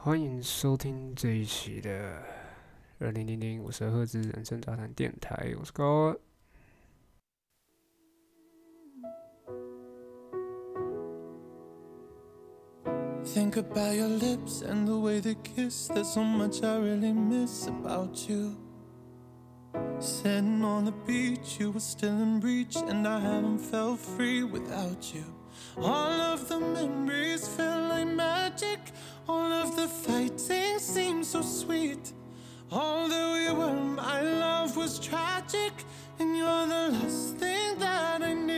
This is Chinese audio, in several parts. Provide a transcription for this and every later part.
欢迎收听这一期的二零零零五十赫兹人生杂谈电台，我是高。Think about your lips and the way they kiss. There's so much I really miss about you. Sitting on the beach, you were still in reach, and I haven't felt free without you. All of the memories feel like magic. All of the fighting seemed so sweet. All that we were, my love was tragic, and you're the last thing that I need.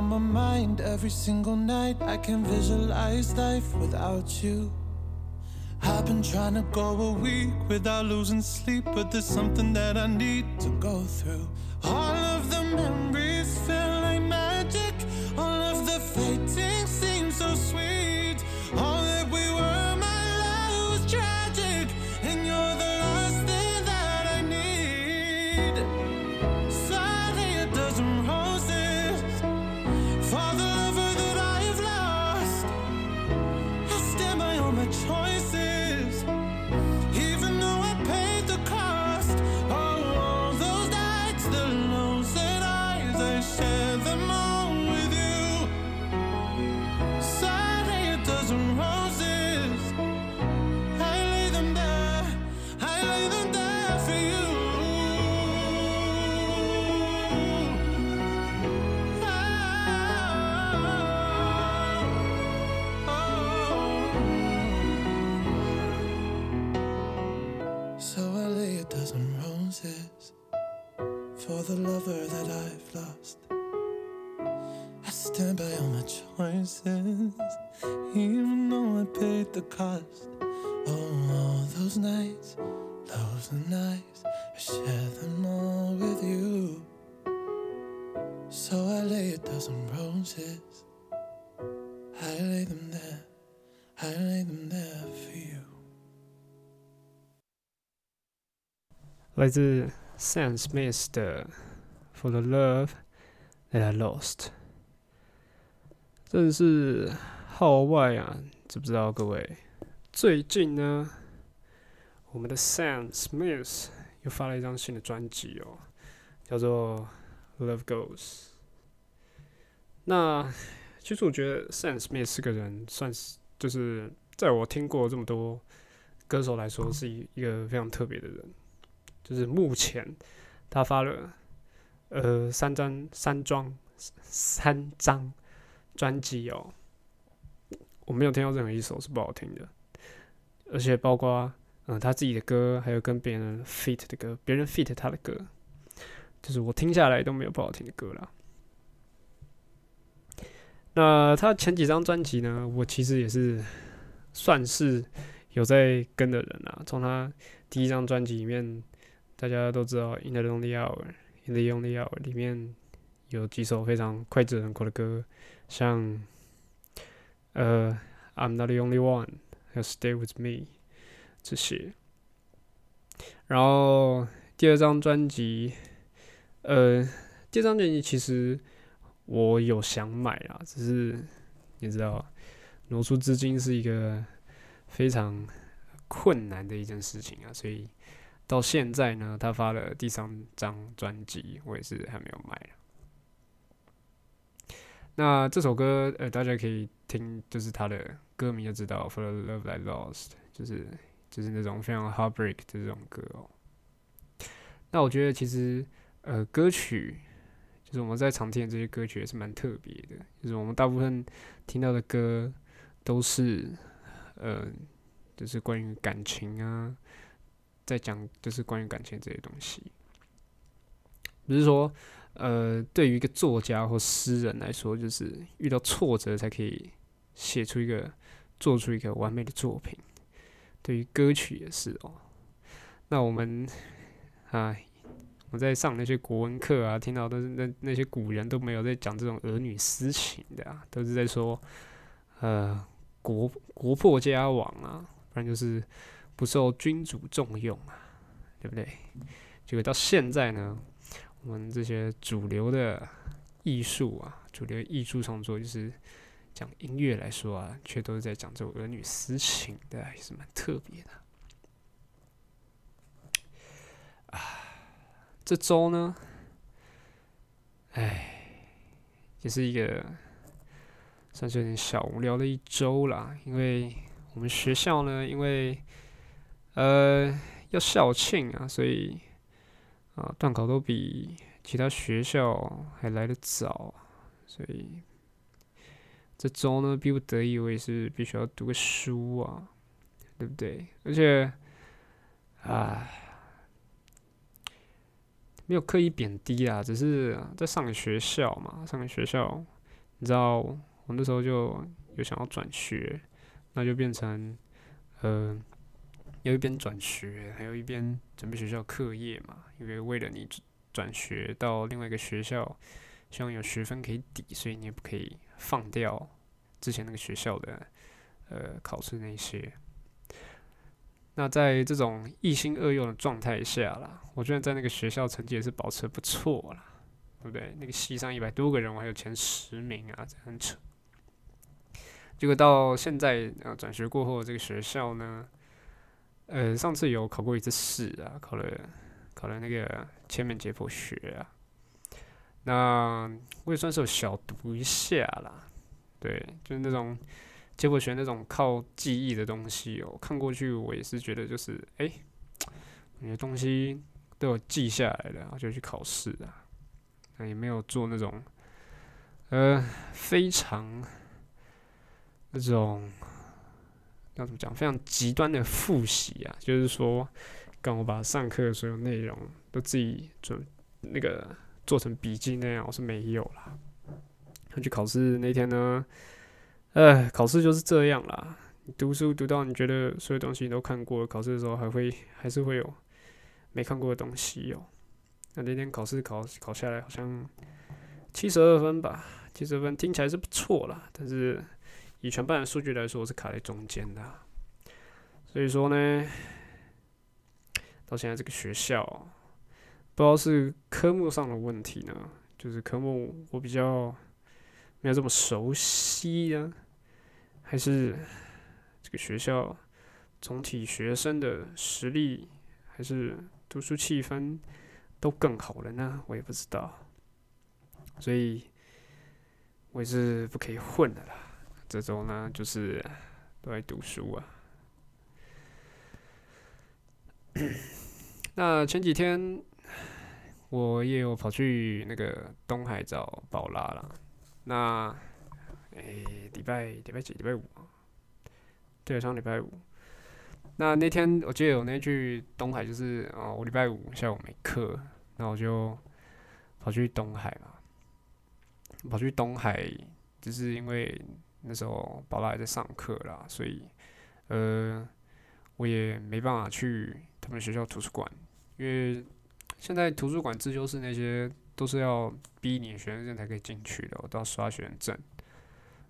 On my mind every single night. I can visualize life without you. I've been trying to go a week without losing sleep, but there's something that I need to go through. All of the memories the cost. Oh, all those nights, those are nights, I share them all with you. So I lay a dozen roses, I lay them there, I lay them there for you. 来自 Sam Smith 的《For the Love That I Lost》，真的是 号外啊！知不知道各位？最近呢，我们的 Sam Smith 又发了一张新的专辑哦，叫做《Love Goes》。那其实我觉得 Sam Smith 是个人，算是就是在我听过这么多歌手来说，是一一个非常特别的人。就是目前他发了呃三张三张三张专辑哦，我没有听到任何一首是不好听的，而且包括嗯、他自己的歌，还有跟别人 feat 的歌，别人 feat 他的歌，就是我听下来都没有不好听的歌啦。那他前几张专辑呢，我其实也是算是有在跟的人啊，从他第一张专辑里面。大家都知道《In the Lonely Hour》，《In the Lonely Hour》里面有几首非常脍炙人口的歌，像呃《I'm Not the Only One》还有《Stay with Me》这些。然后第二张专辑，呃，第二张专辑其实我有想买啊，只是你知道，挪出资金是一个非常困难的一件事情啊，所以。到现在呢，他发了第三张专辑，我也是还没有买那这首歌，呃，大家可以听，就是他的歌名就知道，《For the Love I Lost》，就是就是那种非常 heartbreak 的这种歌哦。那我觉得其实，呃，歌曲就是我们在常听的这些歌曲也是蛮特别的，就是我们大部分听到的歌都是，呃，就是关于感情啊。在讲就是关于感情这些东西，不是说呃，对于一个作家或诗人来说，就是遇到挫折才可以写出一个、做出一个完美的作品。对于歌曲也是哦。那我们啊，我在上那些国文课啊，听到都是那那些古人都没有在讲这种儿女私情的啊，都是在说呃国国破家亡啊，不然就是不受君主重用啊，对不对？结果到现在呢？我们这些主流的艺术啊，主流艺术创作，就是讲音乐来说啊，却都是在讲这种儿女私情的，也是蛮特别的。啊，这周呢，哎，也是一个算是有点小无聊的一周啦，因为我们学校呢，因为呃要校庆啊，所以。啊，段考都比其他学校还来得早，所以这周呢，逼不得已，我也是必须要读个书啊，对不对？而且，啊，没有刻意贬低啊，只是在上个学校嘛，上个学校，你知道，我那时候就有想要转学，那就变成，呃。要一边转学，还有一边准备学校课业嘛？因为为了你转学到另外一个学校，希望有学分可以抵，所以你也不可以放掉之前那个学校的呃考试那些。那在这种一心二用的状态下啦，我觉得在那个学校成绩也是保持不错啦，对不对？那个系上一百多个人，我还有前十名啊，这很扯。结果到现在呃转学过后，这个学校呢？呃，上次有考过一次试啊，考了考了那个千面解剖学啊，那我也算是有小读一下啦。对，就是那种解剖学那种靠记忆的东西哦，看过去我也是觉得就是哎，那些东西都有记下来的，然后就去考试啊，那也没有做那种呃非常那种。要怎么讲？非常极端的复习啊，就是说，刚我把上课的所有内容都自己准那个做成笔记那样，我是没有啦。去考试那天呢，呃，考试就是这样啦。你读书读到你觉得所有东西你都看过了，考试的时候还会还是会有没看过的东西哦。那那天考试考考下来好像七十二分吧，七十二分听起来是不错啦，但是。以全班的数据来说，我是卡在中间的，所以说呢，到现在这个学校，不知道是科目上的问题呢，就是科目我比较没有这么熟悉啊，还是这个学校总体学生的实力，还是读书气氛都更好了呢？我也不知道，所以我也是不可以混的啦。这周呢，就是都在读书啊。那前几天我也有跑去那个东海找宝拉了。那诶，礼拜礼拜几？礼拜五。对，上礼拜五。那那天我记得有那句东海，就是哦，我礼拜五下午没课，那我就跑去东海嘛。跑去东海，就是因为。那时候宝拉还在上课啦，所以呃我也没办法去他们学校图书馆，因为现在图书馆自修室那些都是要逼你学生证才可以进去的，我都要刷学生证，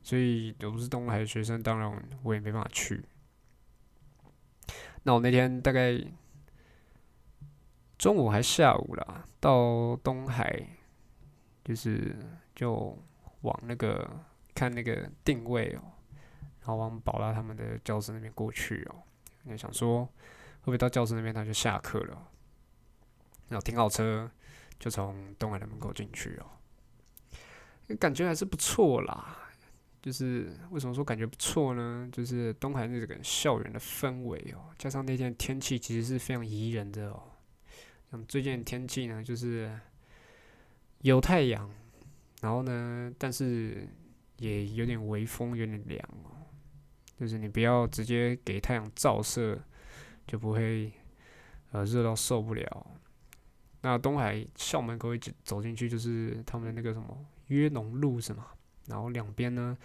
所以我不是东海学生，当然我也没办法去。那我那天大概中午还下午啦，到东海就是就往那个。看那个定位哦，然后往宝拉他们的教室那边过去哦。那想说，会不会到教室那边他就下课了？然后停好车，就从东海的门口进去哦。感觉还是不错啦。就是为什么说感觉不错呢？就是东海那个校园的氛围哦，加上那天天气其实是非常宜人的哦。像最近天气呢，就是有太阳，然后呢，但是。也有点微风，有点凉哦。就是你不要直接给太阳照射，就不会呃热到受不了。那东海校门口一走进去就是他们的那个什么约农路是吗？然后两边呢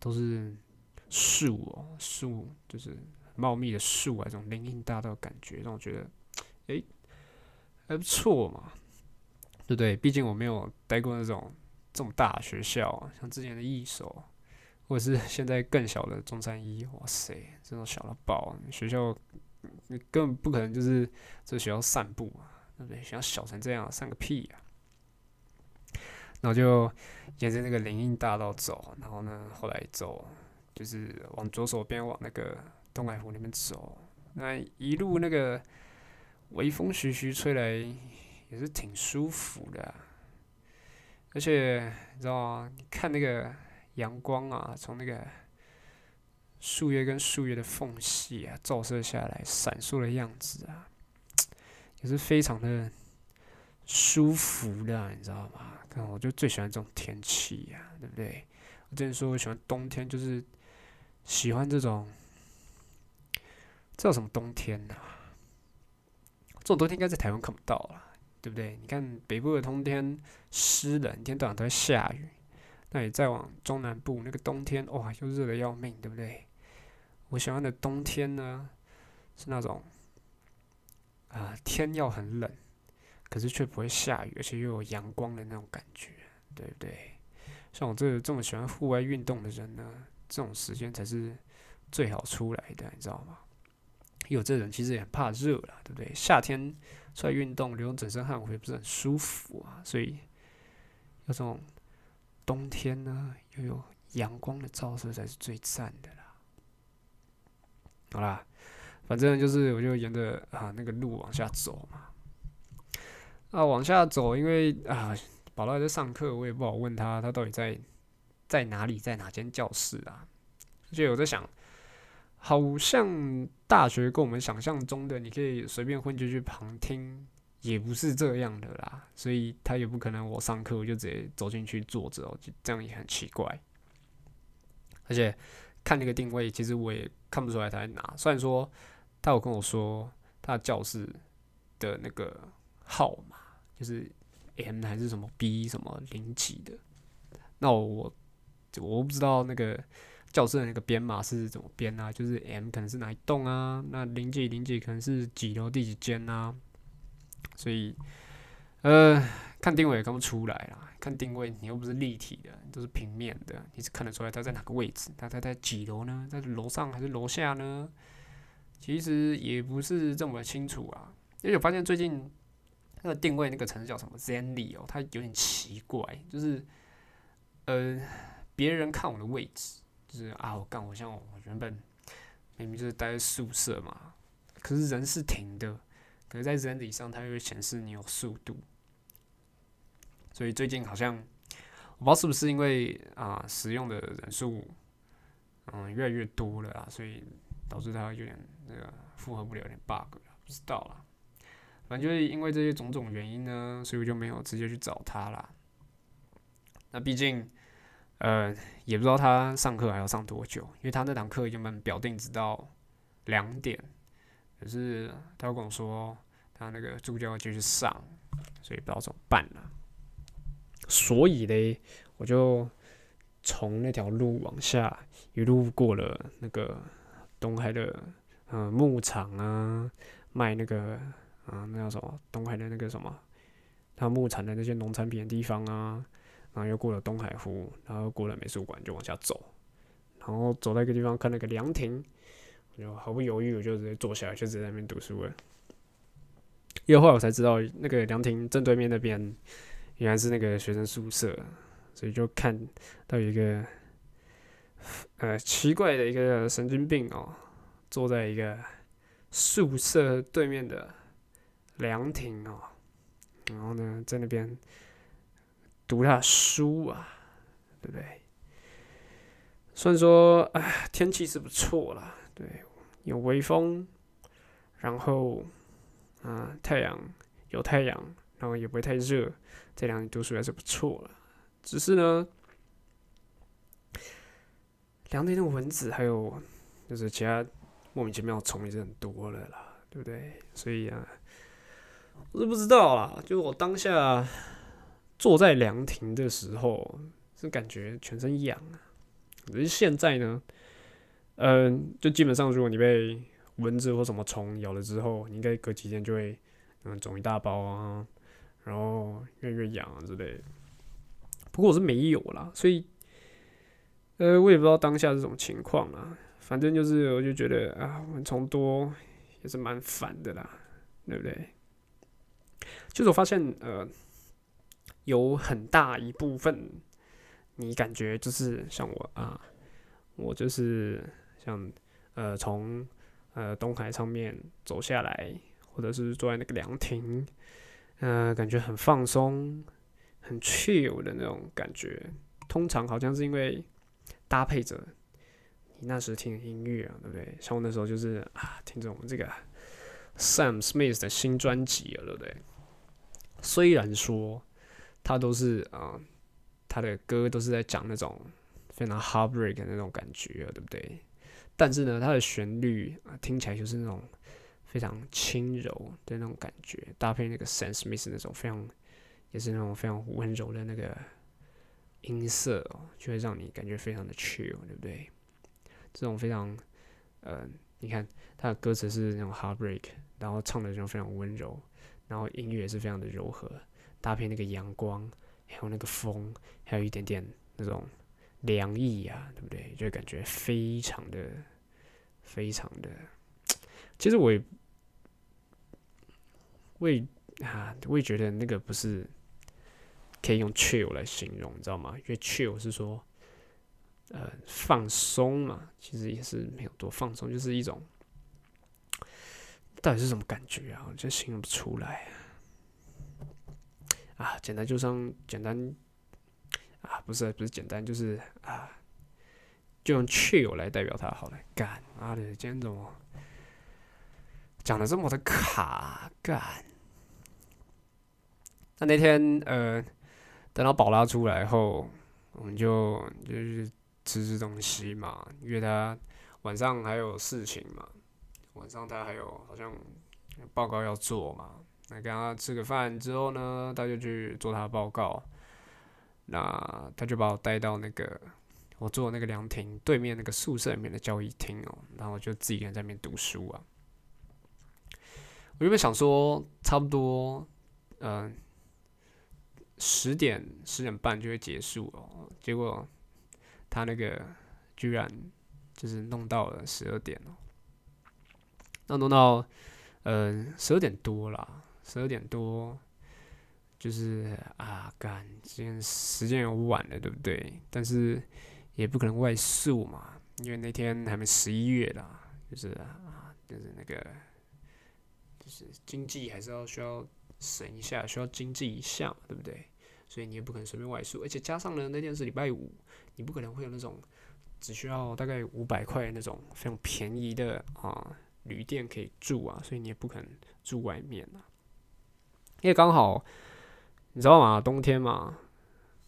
都是树哦，树就是茂密的树啊，这种林荫大道的感觉让我觉得，诶，还不错嘛，对不对？毕竟我没有待过那种这么大的学校，像之前的一手，或者是 现在更小的中山一，哇塞，这种小到爆，学校你根本不可能就是在学校散步啊。对不对？学校小成这样，散个屁呀！然后就沿着那个林荫大道走，然后呢，后来走就是往左手边往那个东海湖那边走。那一路那个微风徐徐吹来，也是挺舒服的。而且你知道吗？你看那个阳光啊，从那个树叶跟树叶的缝隙啊照射下来，闪烁的样子啊。也是非常的舒服的，你知道吗？看，我就最喜欢这种天气呀，对不对？我之前说我喜欢冬天，就是喜欢这种，这叫什么冬天呢？这种冬天应该在台湾看不到了，对不对？你看北部的冬天湿冷，一天到晚都在下雨。那你再往中南部那个冬天，哇，又热的要命，对不对？我喜欢的冬天呢，是那种。啊，天要很冷，可是却不会下雨，而且又有阳光的那种感觉，对不对？像我这这么喜欢户外运动的人呢，这种时间才是最好出来的，你知道吗？有这人其实也很怕热了，对不对？夏天出来运动流整身汗，会不是很舒服啊？所以，要这种冬天呢，又有阳光的照射才是最赞的啦。好啦。反正就是，我就沿着啊那个路往下走嘛。啊，往下走，因为啊，宝乐在上课，我也不好问他，他到底在在哪里，在哪间教室啊？而且我在想，好像大学跟我们想象中的，你可以随便混进去旁听，也不是这样的啦。所以他也不可能我上课我就直接走进去坐着，就这样也很奇怪。而且看那个定位，其实我也看不出来他在哪。虽然说。他有跟我说，他教室的那个号码就是 M 还是什么 B 什么零几的。那我我不知道那个教室的那个编码是怎么编啊？就是 M 可能是哪一栋啊？那零几零几可能是几楼第几间啊？所以呃，看定位也看不出来啦。看定位你又不是立体的，都是平面的，你是看得出来他在哪个位置？他他在几楼呢？在楼上还是楼下呢？其实也不是这么清楚啊，因为我发现最近那个定位那个城市叫什么 Zenly 哦，它有点奇怪，就是呃，别人看我的位置，就是啊，我干，我像我原本明明就是待在宿舍嘛，可是人是停的，可是在 Zenly 上它又会显示你有速度，所以最近好像我不知道是不是因为啊使用的人数嗯越来越多了啊，所以。导致它有点那个负荷不了，有点 bug 了，不知道啦。反正就是因为这些种种原因呢，所以我就没有直接去找他啦。那毕竟，呃，也不知道他上课还要上多久，因为他那堂课原本表定直到两点，可是他跟我说他那个助教继续上，所以不知道怎么办了。所以嘞，我就从那条路往下一路过了那个。东海的嗯牧场啊，卖那个啊那叫什么？东海的那个什么？他牧场的那些农产品的地方啊，然后又过了东海湖，然后过了美术馆就往下走，然后走到一个地方看那个凉亭，我就毫不犹豫我就直接坐下来，就直接在那边读书了。因为后来我才知道，那个凉亭正对面那边原来是那个学生宿舍，所以就看到一个。呃，奇怪的一个神经病哦，坐在一个宿舍对面的凉亭哦，然后呢，在那边读他书啊，对不对？虽然说，哎，天气是不错啦，对，有微风，然后，啊，太阳有太阳，然后也不会太热，这两天读书还是不错了。只是呢。凉亭的蚊子还有就是其他莫名其妙的虫也是很多了啦，对不对？所以啊，我是不知道啦，就我当下坐在凉亭的时候，是感觉全身痒啊。可是现在呢，嗯，就基本上如果你被蚊子或什么虫咬了之后，你应该隔几天就会嗯肿一大包啊，然后越越痒啊之类。不过我是没有啦，所以呃，我也不知道当下这种情况啊。反正就是，我就觉得啊，蚊虫多也是蛮烦的啦，对不对？就是我发现，呃，有很大一部分，你感觉就是像我啊，我就是像呃，从呃东海上面走下来，或者是坐在那个凉亭，呃，感觉很放松、很 chill 的那种感觉。通常好像是因为搭配着。你那时听的音乐啊，对不对？像我那时候就是啊，听着我们这个 Sam Smith 的新专辑了，对不对？虽然说他都是啊，他的歌都是在讲那种非常 heartbreak 的那种感觉，对不对？但是呢，他的旋律啊，听起来就是那种非常轻柔的那种感觉，搭配那个 Sam Smith 那种非常也是那种非常温柔的那个音色哦，就会让你感觉非常的 chill，对不对？这种非常，呃，你看他的歌词是那种 heartbreak，然后唱的就非常温柔，然后音乐也是非常的柔和，搭配那个阳光，还有那个风，还有一点点那种凉意呀，对不对？就感觉非常的、非常的。其实我也，我也啊，我也觉得那个不是可以用 chill 来形容，你知道吗？因为 chill 是说。呃，放松嘛，其实也是没有多放松，就是一种，到底是什么感觉啊？我真形容不出来啊！啊简单就像简单啊，不是不是简单，就是啊，就用 chill 来代表它好了。干妈的，今天怎么讲的这么的卡？干！那那天呃，等到宝拉出来后，我们就就是。吃吃东西嘛，因为他晚上还有事情嘛，晚上他还有好像报告要做嘛。那跟他吃个饭之后呢，他就去做他的报告。那他就把我带到那个我坐那个凉亭对面那个宿舍里面的交易厅哦，然后我就自己一个人在那边读书啊。我原本想说差不多嗯十点十点半就会结束哦，结果。他那个居然就是弄到了十二点哦，那弄到呃十二点多了，十二点多就是啊，干今天时间有晚了，对不对？但是也不可能外宿嘛，因为那天还没十一月啦，就是啊，就是那个就是经济还是要需要省一下，需要经济一下，对不对？所以你也不可能随便外宿，而且加上呢，那天是礼拜五。你不可能会有那种只需要大概五百块那种非常便宜的啊旅店可以住啊，所以你也不可能住外面啊。因为刚好你知道吗？冬天嘛，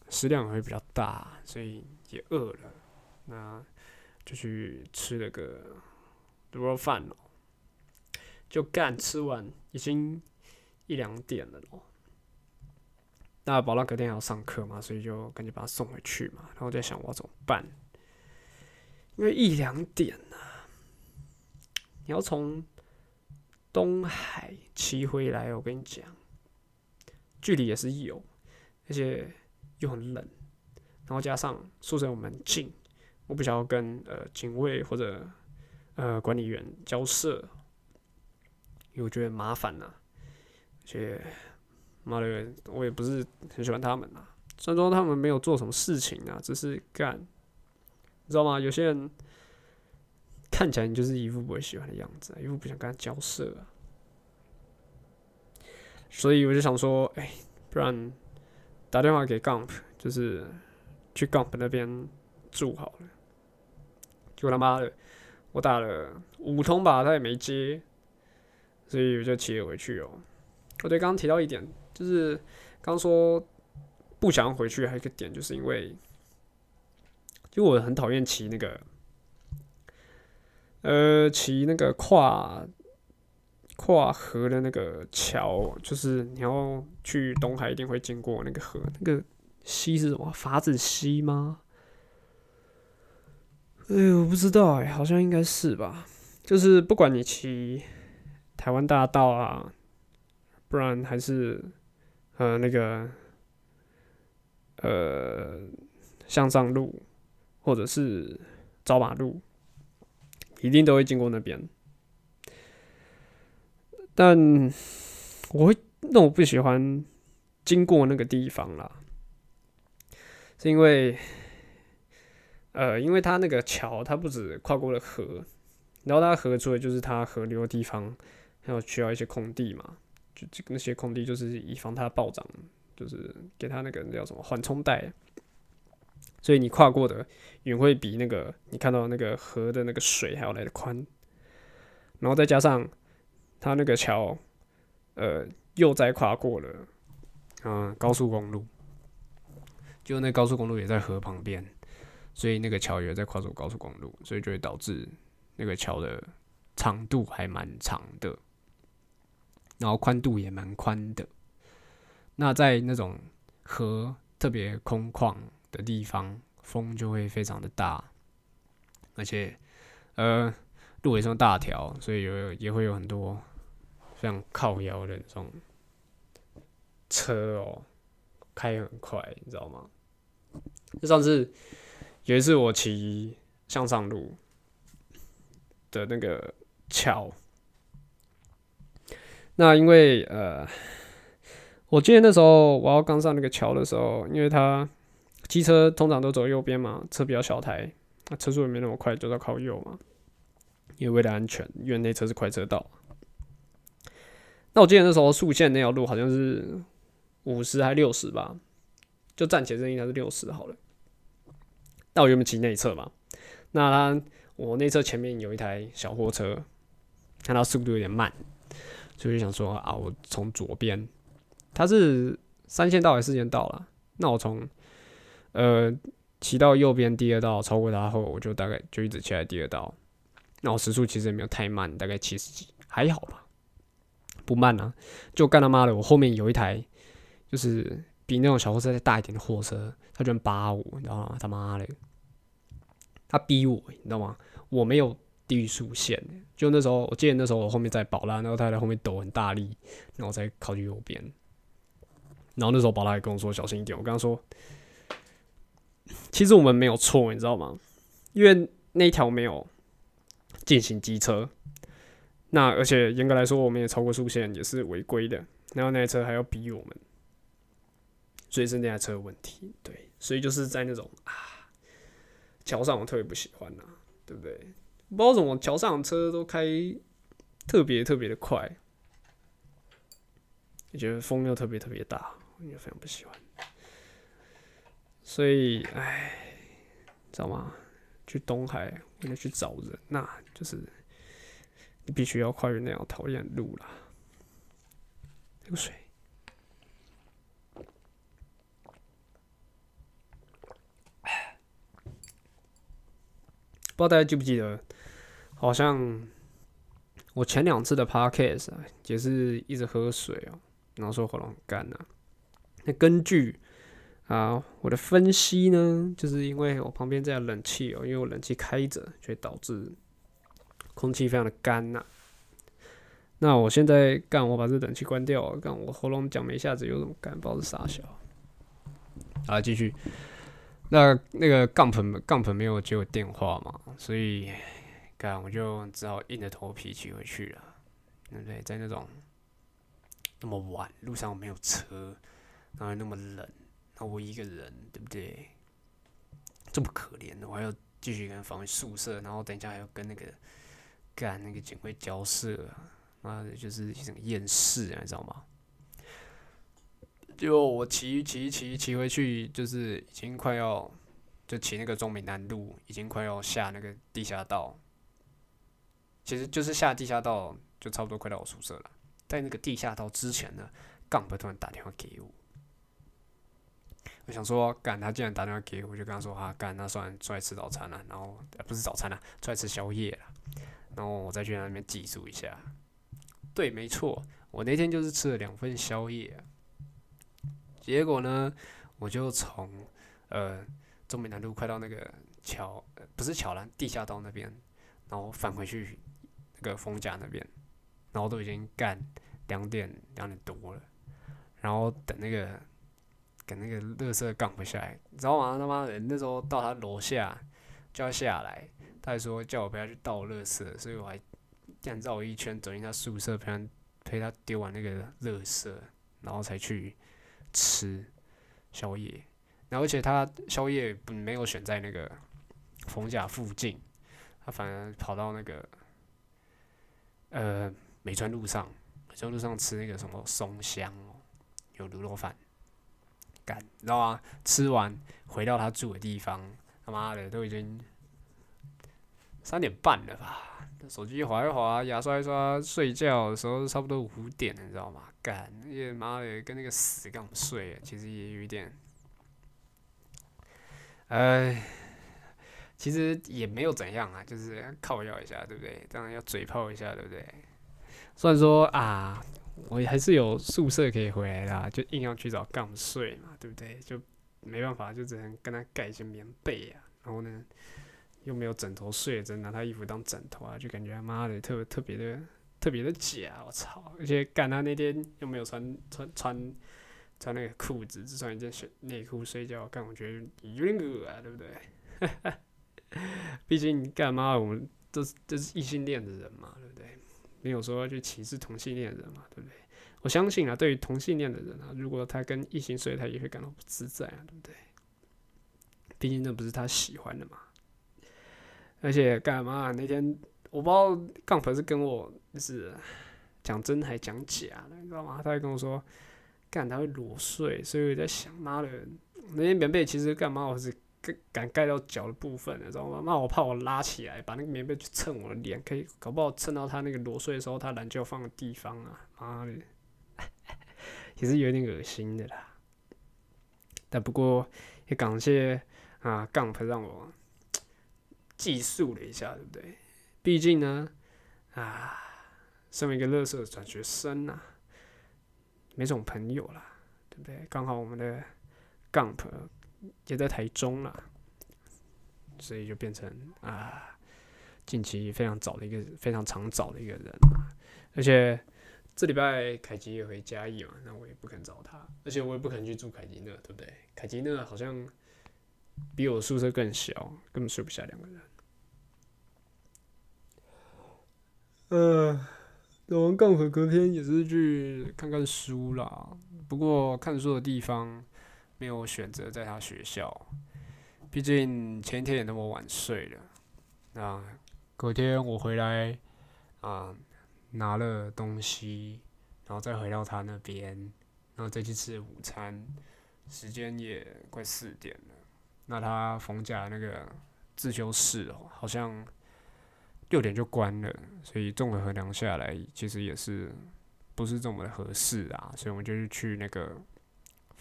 食量会比较大，所以也饿了，那就去吃了个卤肉饭哦，就干吃完已经一两点了咯。那宝拉隔天还要上课嘛，所以就赶紧把他送回去嘛。然后在想我要怎么办，因为一两点呐，你要从东海骑回来，我跟你讲，距离也是有，而且又很冷，然后加上宿舍我们近，我不想要跟呃警卫或者呃管理员交涉，因为我觉得麻烦呐，而且。妈的，我也不是很喜欢他们啊。虽然说他们没有做什么事情啊，只是干，你知道吗？有些人看起来你就是一副不会喜欢的样子，一副不想跟他交涉啊。所以我就想说，哎，不然打电话给 Gump，就是去 Gump 那边住好了。结果他妈的，我打了五通吧，他也没接，所以我就骑了回去哦。我对刚刚提到一点。就是刚说不想回去，还有一个点，就是因为就我很讨厌骑那个，呃，骑那个跨跨河的那个桥，就是你要去东海一定会经过那个河，那个溪是什么？法子溪吗？哎，我不知道哎，好像应该是吧。就是不管你骑台湾大道啊，不然还是呃那个呃向上路，或者是找马路，一定都会经过那边。但我会，那我不喜欢经过那个地方啦，是因为，呃，因为它那个桥，它不止跨过了河，然后它河出来就是它河流的地方，还有需要一些空地嘛，就这那些空地就是以防它暴涨，就是给它那个叫什么缓冲带，所以你跨过的远会比那个你看到那个河的那个水还要来的宽，然后再加上。它那个桥，呃，又在跨过了，嗯，高速公路，就那高速公路也在河旁边，所以那个桥也在跨过高速公路，所以就会导致那个桥的长度还蛮长的，然后宽度也蛮宽的。那在那种河特别空旷的地方，风就会非常的大，而且，呃，路也算大条，所以有也会有很多。非常靠腰的那种车哦，开很快，你知道吗？就上次有一次我骑向上路的那个桥，那因为呃，我记得那时候我要刚上那个桥的时候，因为它机车通常都走右边嘛，车比较小台，那车速也没那么快，就要靠右嘛，因为为了安全，因为那车是快车道。那我记得那时候速线那条路好像是五十还六十吧，就暂且认应它是六十好了。那我原本骑内侧嘛，那他我内侧前面有一台小货车，看到速度有点慢，所以想说啊，我从左边，它是三线道还是四线道了？那我从呃骑到右边第二道超过它后，我就大概就一直骑在第二道。那我时速其实也没有太慢，大概七十几，还好吧。不慢啊，就干他妈的！我后面有一台，就是比那种小货车再大一点的货车，他居然扒我，你知道吗？他妈的，他逼我，你知道吗？我没有低速线，就那时候，我记得那时候我后面在宝拉，然后他在后面抖很大力，然后再靠近右边，然后那时候宝拉也跟我说小心一点。我跟他说，其实我们没有错，你知道吗？因为那条没有进行机车。那而且严格来说，我们也超过速线，也是违规的。然后那台车还要逼我们，所以是那台车的问题。对，所以就是在那种啊桥上，我特别不喜欢呐，对不对？不知道怎么桥上车都开特别特别的快，我觉得风又特别特别大，我也非常不喜欢。所以，唉，知道吗？去东海为了去找人，那就是。必须要跨越那条讨厌路了。这个水，不知道大家记不记得？好像我前两次的 podcast 啊，也是一直喝水哦，然后说喉咙干呐。那根据啊我的分析呢，就是因为我旁边在冷气哦，因为我冷气开着，所以导致。空气非常的干呐，那我现在干，我把这冷气关掉，干我喉咙讲没一下子有种干，不知道是啥小。好，继续。那那个杠粉杠粉没有接我电话嘛，所以干我就只好硬着头皮骑回去了，对不对？在那种那么晚，路上没有车，然后那么冷，那我一个人，对不对？这么可怜，我还要继续跟返回宿舍，然后等一下还要跟那个。干那个警徽交涉，妈的，就是一种厌世，你知道吗？就我骑骑骑骑回去，就是已经快要就骑那个中美南路，已经快要下那个地下道。其实就是下地下道，就差不多快到我宿舍了。在那个地下道之前呢，杠不突然打电话给我，我想说，干他竟然打电话给我，我就跟他说啊，干那算出来吃早餐了，然后不是早餐了，出来吃宵夜了。然后我再去那边寄宿一下，对，没错，我那天就是吃了两份宵夜，结果呢，我就从呃中美南路快到那个桥，不是桥栏，地下道那边，然后返回去那个丰甲那边，然后都已经干两点两点多了，然后等那个跟那个乐色杠不下来，你知道吗？他妈的，那时候到他楼下就要下来，他还说叫我不要去倒乐色，所以我还。这样绕一圈走进他宿舍，陪他陪他丢完那个垃圾，然后才去吃宵夜。然后而且他宵夜不没有选在那个逢甲附近，他反而跑到那个呃美川路上，美川路上吃那个什么松香哦，有卤肉饭，干，知道吗？吃完回到他住的地方，他妈的都已经三点半了吧。手机划一划，牙刷一刷，睡觉的时候差不多五点了，你知道吗？干，那妈的跟那个死样睡，其实也有一点，哎，其实也没有怎样啊，就是靠药一下，对不对？当然要嘴炮一下，对不对？虽然说啊，我还是有宿舍可以回来的，就硬要去找杠睡嘛，对不对？就没办法，就只能跟他盖一些棉被啊，然后呢？又没有枕头睡，只能拿他衣服当枕头啊，就感觉他妈的特别特别的特别的假，我操！而且干他那天又没有穿穿穿穿那个裤子，只穿一件内裤睡觉，干我觉得有点恶啊，对不对？毕竟干嘛我们都是都是异性恋的人嘛，对不对？没有说要去歧视同性恋人嘛，对不对？我相信啊，对于同性恋的人啊，如果他跟异性睡，他也会感到不自在啊，对不对？毕竟那不是他喜欢的嘛。而且干嘛？那天我不知道杠粉是跟我就是讲真还讲假的，你知道吗？他会跟我说干他会裸睡，所以我在想，妈的，那天棉被其实干嘛？我是敢敢盖到脚的部分，你知道吗？那我怕我拉起来把那个棉被去蹭我的脸，可以搞不好蹭到他那个裸睡的时候他懒觉放的地方啊！妈的，其实有点恶心的啦。但不过也感谢啊杠粉让我。寄宿了一下，对不对？毕竟呢，啊，身为一个乐色转学生呐，没什么朋友啦，对不对？刚好我们的杠朋也在台中啦，所以就变成啊，近期非常早的一个非常常找的一个人而且这礼拜凯吉也回嘉义嘛，那我也不肯找他，而且我也不肯去住凯吉那，对不对？凯吉那好像比我宿舍更小，根本睡不下两个人。呃，我们杠粉隔天也是去看看书啦。不过看书的地方没有选择在他学校，毕竟前一天也那么晚睡了。那隔天我回来啊，拿了东西，然后再回到他那边，然后再去吃午餐，时间也快四点了。那他逢甲那个自修室哦，好像。六点就关了，所以综合衡量下来，其实也是不是这么的合适啊。所以我们就去那个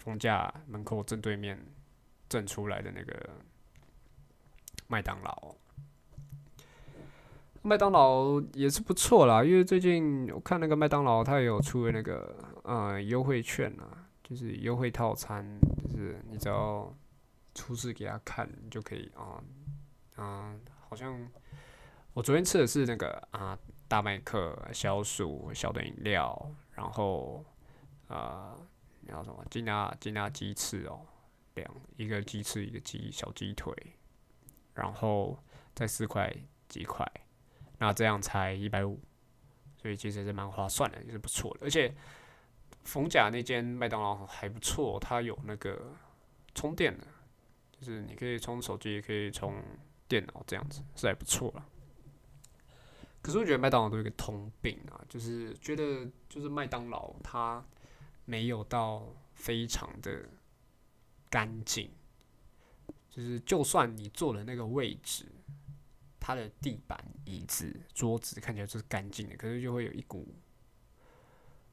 封架门口正对面正出来的那个麦当劳。麦当劳也是不错啦，因为最近我看那个麦当劳，它也有出了那个呃优惠券啊，就是优惠套餐，就是你只要出示给他看，你就可以啊啊，好像。我昨天吃的是那个啊大麦克小薯小的饮料，然后啊然后什么金鸭金鸭鸡翅哦，两一个鸡翅一个鸡小鸡腿，然后再四块鸡块，那这样才一百五，所以其实是蛮划算的，也是不错的。而且冯甲那间麦当劳还不错，它有那个充电的，就是你可以充手机，也可以充电脑，这样子是还不错了。可是我觉得麦当劳都有一个通病啊，就是觉得就是麦当劳它没有到非常的干净，就是就算你坐的那个位置，它的地板、椅子、桌子看起来就是干净的，可是就会有一股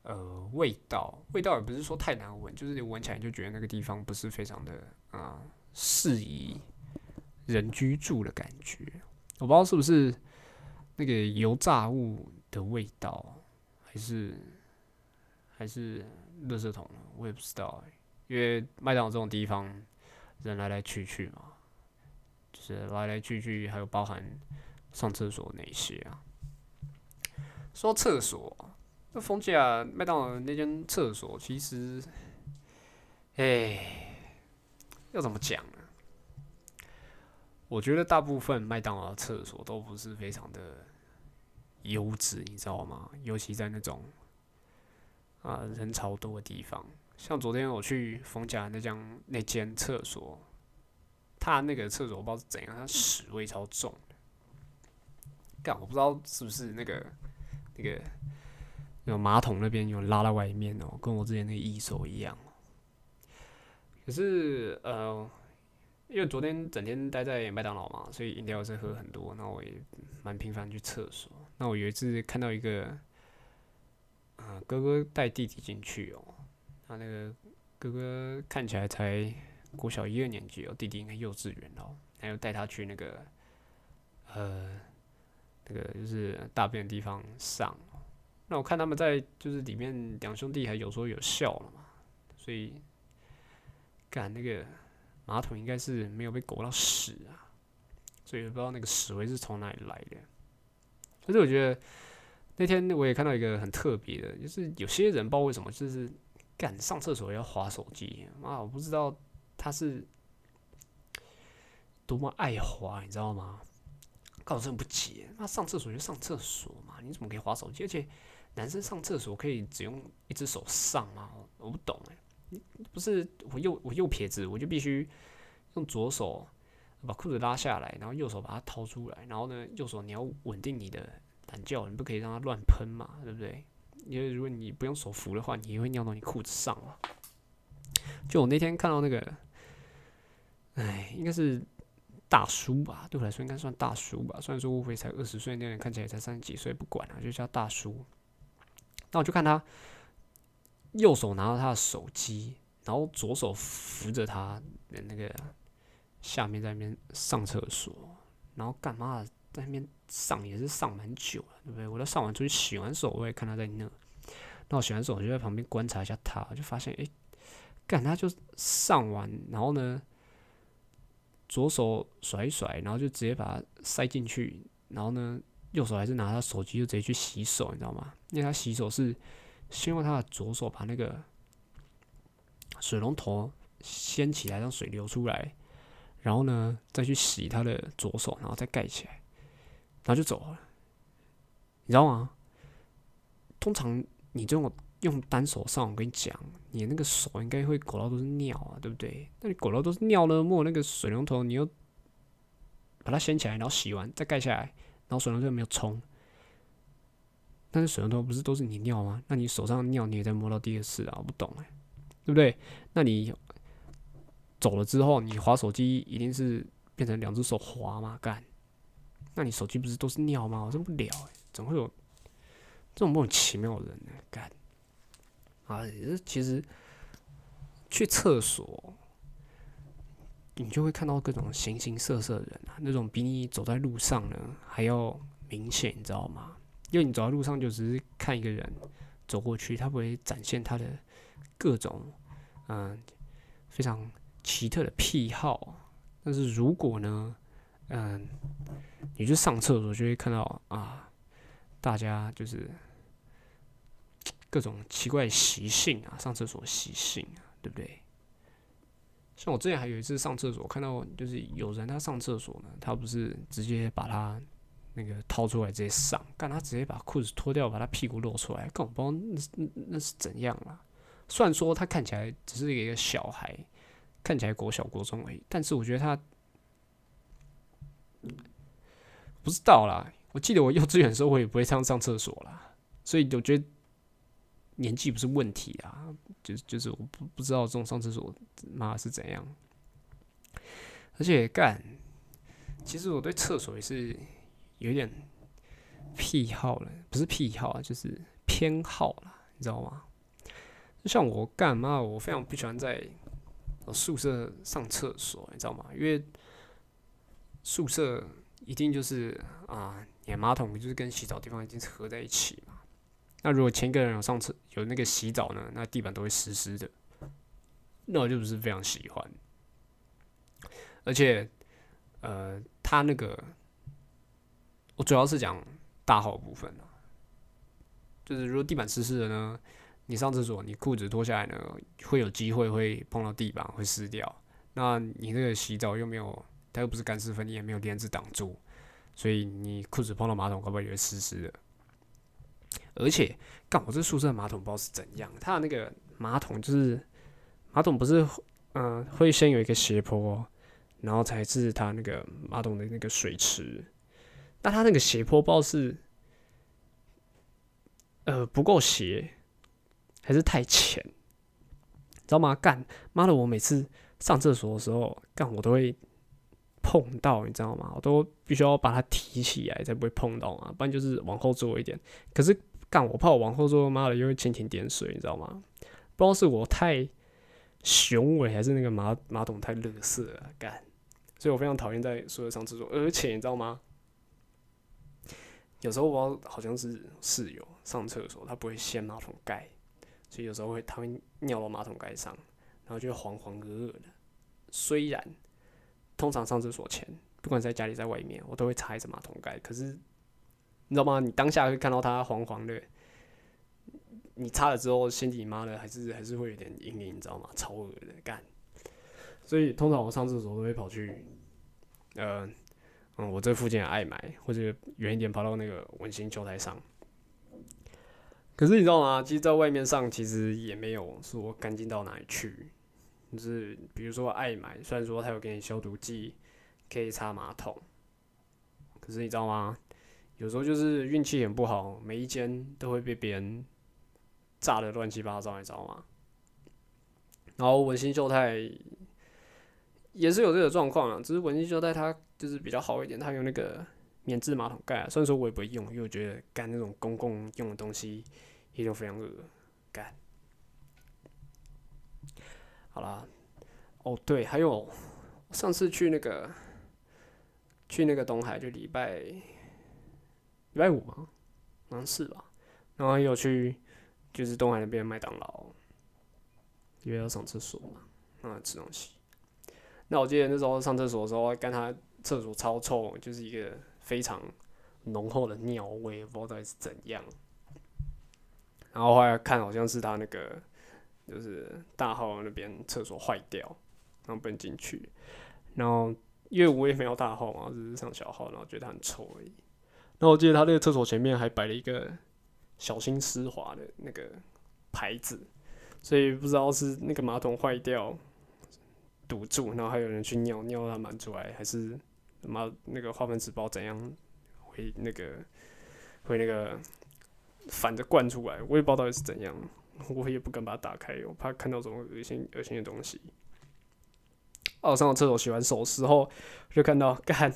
呃味道，味道也不是说太难闻，就是你闻起来就觉得那个地方不是非常的啊适宜人居住的感觉，我不知道是不是。那个油炸物的味道，还是还是垃圾桶，我也不知道哎、因为麦当劳这种地方人来来去去嘛，就是来来去去，还有包含上厕所那些啊。说厕所，那逢甲麦当劳那间厕所，其实，哎，要怎么讲呢？我觉得大部分麦当劳的厕所都不是非常的优质，你知道吗？尤其在那种啊人潮多的地方，像昨天我去冯家那间那间厕所，他那个厕所我不知道是怎样，它屎味超重的。干，我不知道是不是那个那个那种马桶那边有拉到外面哦，跟我之前那个一手一样。可是呃。因为昨天整天待在麦当劳嘛，所以饮料是喝很多，那我也蛮频繁去厕所。那我有一次看到一个，啊，哥哥带弟弟进去哦，他那个哥哥看起来才国小一二年级哦，弟弟应该幼稚园哦，还有带他去那个，呃，那个就是大便的地方上。那我看他们在就是里面两兄弟还有说有笑了嘛，所以干那个。马桶应该是没有被裹到屎啊，所以不知道那个屎味是从哪里来的。可是我觉得那天我也看到一个很特别的，就是有些人不知道为什么就是干上厕所要划手机，妈我不知道他是多么爱滑，你知道吗？搞真不解，那上厕所就上厕所嘛，你怎么可以划手机？而且男生上厕所可以只用一只手上吗？我不懂哎。不是我右我右撇子，我就必须用左手把裤子拉下来，然后右手把它掏出来，然后呢，右手你要稳定你的懒觉，你不可以让它乱喷嘛，对不对？因为如果你不用手扶的话，你也会尿到你裤子上嘛。就我那天看到那个，哎，应该是大叔吧，对我来说应该算大叔吧。虽然说乌龟才二十岁，那人看起来才三十几岁，不管了，就叫大叔。那我就看他。右手拿着他的手机，然后左手扶着他的那个下面在那边上厕所，然后干嘛在那边上也是上蛮久了，对不对？我都上完出去洗完手，我也看他在那。那我洗完手，我就在旁边观察一下他，就发现哎，干他就上完，然后呢，左手甩一甩，然后就直接把它塞进去，然后呢，右手还是拿他手机就直接去洗手，你知道吗？因为他洗手是。先用他的左手把那个水龙头掀起来，让水流出来，然后呢，再去洗他的左手，然后再盖起来，然后就走了。你知道吗？通常你这种用单手上，我跟你讲，你那个手应该会裹到都是尿啊，对不对？那你裹到都是尿了，摸那个水龙头，你又把它掀起来，然后洗完再盖下来，然后水龙头没有冲。但是水龙头不是都是你尿吗？那你手上尿你也在摸到第二次啊？我不懂哎，对不对？那你走了之后，你滑手机一定是变成两只手滑嘛？干？那你手机不是都是尿吗？我真不了哎，怎么会有这种莫名其妙的人呢？干？啊，其实去厕所，你就会看到各种形形色色的人啊，那种比你走在路上呢还要明显，你知道吗？因为你走在路上就只是看一个人走过去，他不会展现他的各种嗯非常奇特的癖好。但是如果呢，嗯，你去上厕所就会看到啊，大家就是各种奇怪习性啊，上厕所习性啊，对不对？像我之前还有一次上厕所，看到就是有人他上厕所呢，他不是直接把他。那个掏出来直接上，干他直接把裤子脱掉，把他屁股露出来，根本不知道那那是怎样啦。虽然说他看起来只是一个小孩，看起来国小国中而已，但是我觉得他不知道啦。我记得我幼稚园的时候，我也不会上上厕所啦，所以我觉得年纪不是问题啊，就是就是我不不知道这种上厕所妈是怎样。而且干，其实我对厕所也是。有点癖好了，不是癖好啊，就是偏好了，你知道吗？就像我干嘛，我非常不喜欢在宿舍上厕所，你知道吗？因为宿舍一定就是啊，你的马桶就是跟洗澡地方已经是合在一起嘛。那如果前一个人有上厕有那个洗澡呢，那地板都会湿湿的，那我就不是非常喜欢。而且，呃，他那个我主要是讲大号部分，就是如果地板湿湿的呢，你上厕所你裤子脱下来呢，会有机会会碰到地板会湿掉。那你那个洗澡又没有，它又不是干湿分离，也没有帘子挡住，所以你裤子碰到马桶，会不会也会湿湿的？而且，干我这宿舍马桶不知道是怎样，它的那个马桶就是马桶不是，嗯，会先有一个斜坡，然后才是它那个马桶的那个水池。那它那个斜坡不知道是，呃，不够斜，还是太浅，你知道吗？干妈的，我每次上厕所的时候，干我都会碰到，你知道吗？我都必须要把它提起来才不会碰到啊，不然就是往后坐一点。可是。干我怕我往后坐，妈的又会蜻蜓点水，你知道吗？不知道是我太雄伟，还是那个马马桶太乐色啊？干，所以我非常讨厌在宿舍上厕所。而且你知道吗？有时候我好像是室友上厕所，他不会掀马桶盖，所以有时候会他会尿到马桶盖上，然后就黄黄恶恶的。虽然通常上厕所前，不管在家里在外面，我都会擦一次马桶盖，可是。你知道吗？你当下会看到它黄黄的，你擦了之后，心底妈的还是还是会有点阴影，你知道吗？超恶的干。所以通常我上厕所都会跑去，呃，嗯，我这附近的爱买，或者远一点跑到那个文心球台上。可是你知道吗？其实在外面上其实也没有说干净到哪里去。就是比如说爱买，虽然说它有给你消毒剂，可以擦马桶，可是你知道吗？有时候就是运气很不好，每一间都会被别人炸的乱七八糟，你知道吗？然后文心秀太也是有这个状况啊，只是文心秀太它就是比较好一点，它有那个免治马桶盖。虽然说我也不会用，因为我觉得干那种公共用的东西也都非常恶干。好啦，哦对，还有上次去那个去那个东海就礼拜。礼拜五吗？好像是吧。然后又去，就是东海那边麦当劳，因为要上厕所嘛，那吃东西。那我记得那时候上厕所的时候，跟他厕所超臭，就是一个非常浓厚的尿味，不知道到底是怎样。然后后来看，好像是他那个就是大号那边厕所坏掉，然后不能进去。然后因为我也没有大号嘛，只是上小号，然后觉得很臭而已。那我记得他那个厕所前面还摆了一个小心湿滑的那个牌子，所以不知道是那个马桶坏掉堵住，然后还有人去尿尿它满出来，还是妈那个化粪池包怎样会那个会那个反着灌出来，我也不知道到底是怎样，我也不敢把它打开，我怕看到什么恶心恶心的东西。哦，上了厕所洗完手时候就看到干。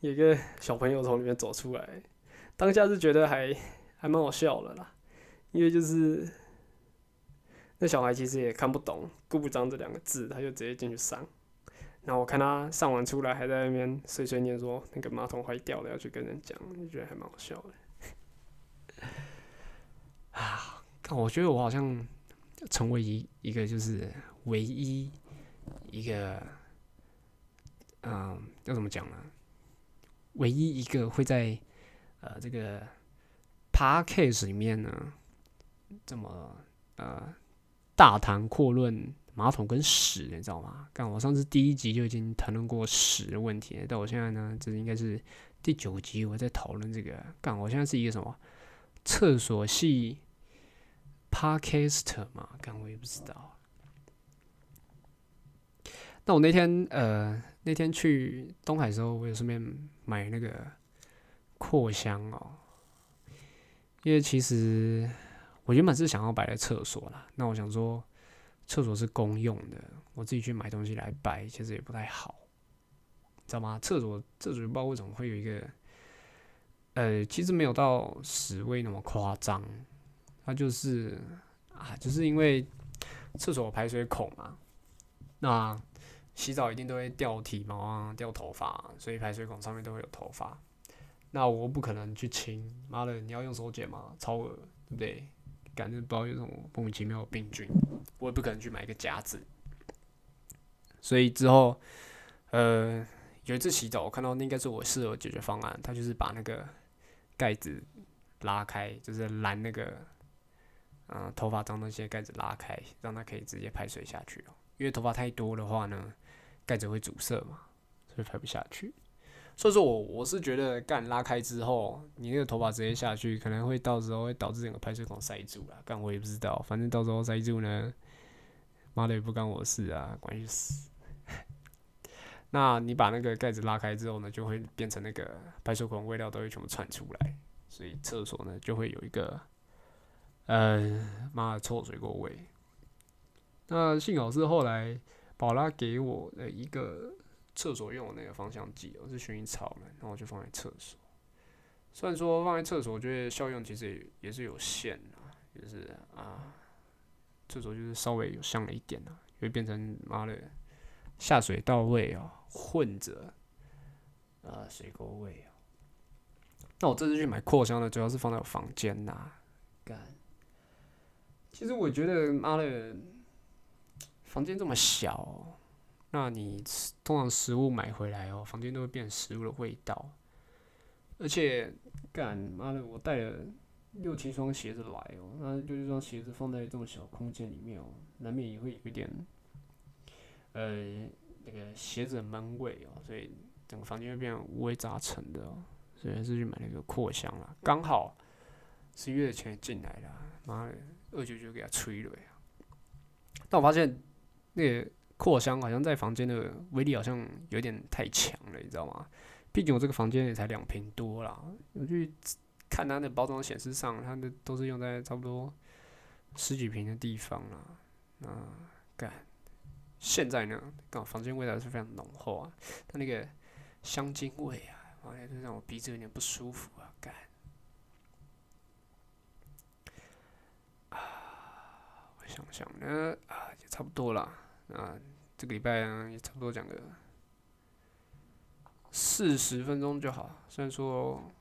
有个小朋友从里面走出来，当下是觉得还还蛮好笑的啦，因为就是那小孩其实也看不懂“故障”这两个字，他就直接进去上。然后我看他上完出来，还在那边碎碎念说那个马桶坏掉了，要去跟人讲，就觉得还蛮好笑的。啊，看我觉得我好像成为一一个就是唯一一个，嗯，要怎么讲呢？唯一一个会在呃这个 podcast 里面呢，这么呃大谈阔论马桶跟屎，你知道吗？干我上次第一集就已经谈论过屎的问题，但我现在呢，这应该是第九集我在讨论这个。干我现在是一个什么厕所系 Podcast 嘛？刚我也不知道。那我那天呃那天去东海的时候，我也顺便买那个扩香哦，因为其实我原本是想要摆在厕所啦。那我想说，厕所是公用的，我自己去买东西来摆，其实也不太好，知道吗？厕所厕所不知道为什么会有一个，呃，其实没有到屎味那么夸张，它就是啊，就是因为厕所排水孔嘛，那。洗澡一定都会掉体毛啊，掉头发，所以排水孔上面都会有头发。那我不可能去清，妈的，你要用手剪吗？超恶，对不对？感觉不知道有什么莫名其妙的病菌，我也不可能去买一个夹子。所以之后，呃，有一次洗澡，我看到那应该是我室友解决方案，他就是把那个盖子拉开，就是拦那个，嗯，头发脏那些盖子拉开，让它可以直接排水下去哦。因为头发太多的话呢，盖子会阻塞嘛，所以排不下去。所以说我我是觉得，干拉开之后，你那个头发直接下去，可能会到时候会导致整个排水孔塞住了。干我也不知道，反正到时候塞住呢，妈的也不干我事啊，关你事。那你把那个盖子拉开之后呢，就会变成那个排水孔味道都会全部窜出来，所以厕所呢就会有一个，呃，妈的臭水沟味。那幸好是后来宝拉给我的一个。厕所用的那个芳香剂哦，是薰衣草的，然后我就放在厕所。虽然说放在厕所，我觉得效用其实也也是有限的，就是啊，厕所就是稍微有香了一点啊，会变成妈的下水道味哦，混着啊水沟味哦。那我这次去买扩香的，主要是放在我房间呐。干，其实我觉得妈的，房间这么小。那你通常食物买回来哦，房间都会变食物的味道。而且，干妈的，我带了六七双鞋子来哦，那六七双鞋子放在这么小空间里面哦，难免也会有一点，呃，那个鞋子的闷味哦，所以整个房间会变五味杂陈的哦。所以还是去买那个扩香了，刚好十一月前进来了，妈的，二九九给他吹了呀。但我发现那个。扩香好像在房间的威力好像有点太强了，你知道吗？毕竟我这个房间也才两平多啦，我去看它的包装显示上，它的都是用在差不多十几平的地方啦。啊，干！现在呢，刚房间味道是非常浓厚啊，它那个香精味啊，哎，就让我鼻子有点不舒服啊，干！啊，我想想呢，啊，也差不多了。啊，这个礼拜啊，也差不多讲个四十分钟就好。虽然说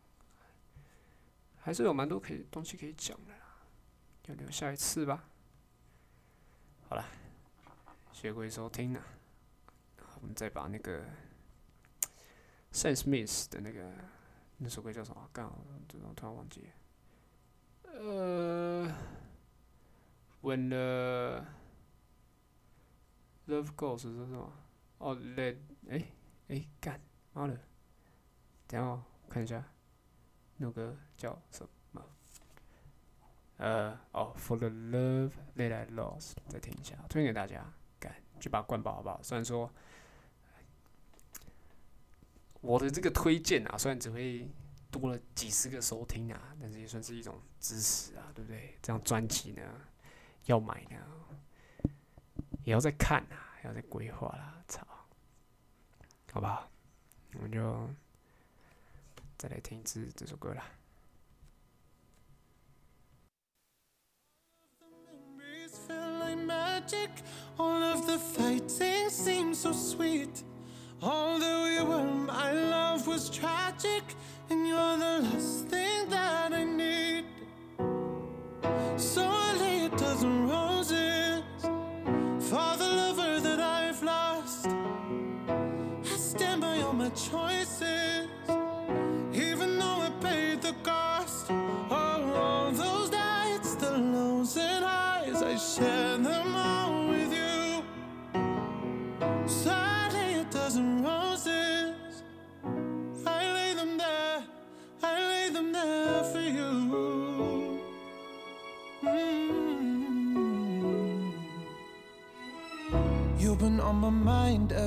还是有蛮多可以东西可以讲的，就留下一次吧。好了，谢谢各位收听啊。我们再把那个 Sam Smith 的那个那首歌叫什么？刚好这种突然忘记。呃，When the Love Goes 是什么？哦，Let 哎哎干妈的，等下哦看一下，那个叫什么？呃哦，For the Love That I Lost，再听一下，推荐给大家，干去把它灌爆好不好？虽然说我的这个推荐啊，虽然只会多了几十个收听啊，但是也算是一种支持啊，对不对？这样专辑呢，要买呢。也要再看啊，要再规划啦，操，好不好？我们就再来听一次这首歌啦。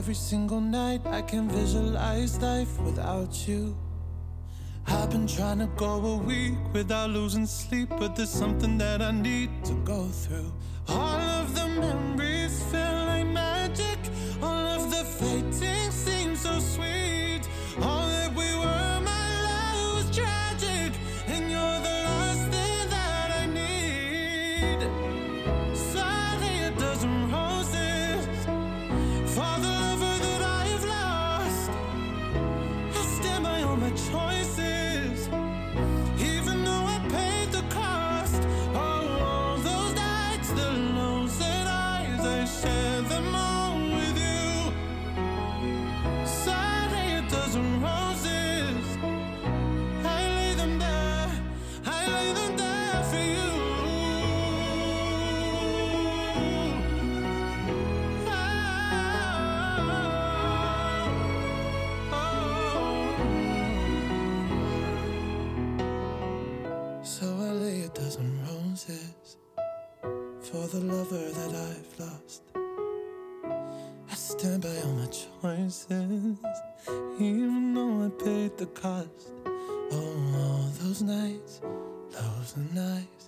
Every single night. I can visualize life without you. I've been trying to go a week without losing sleep, but there's something that I need to go through. All of the memories cost. Oh, all those nights, those nights,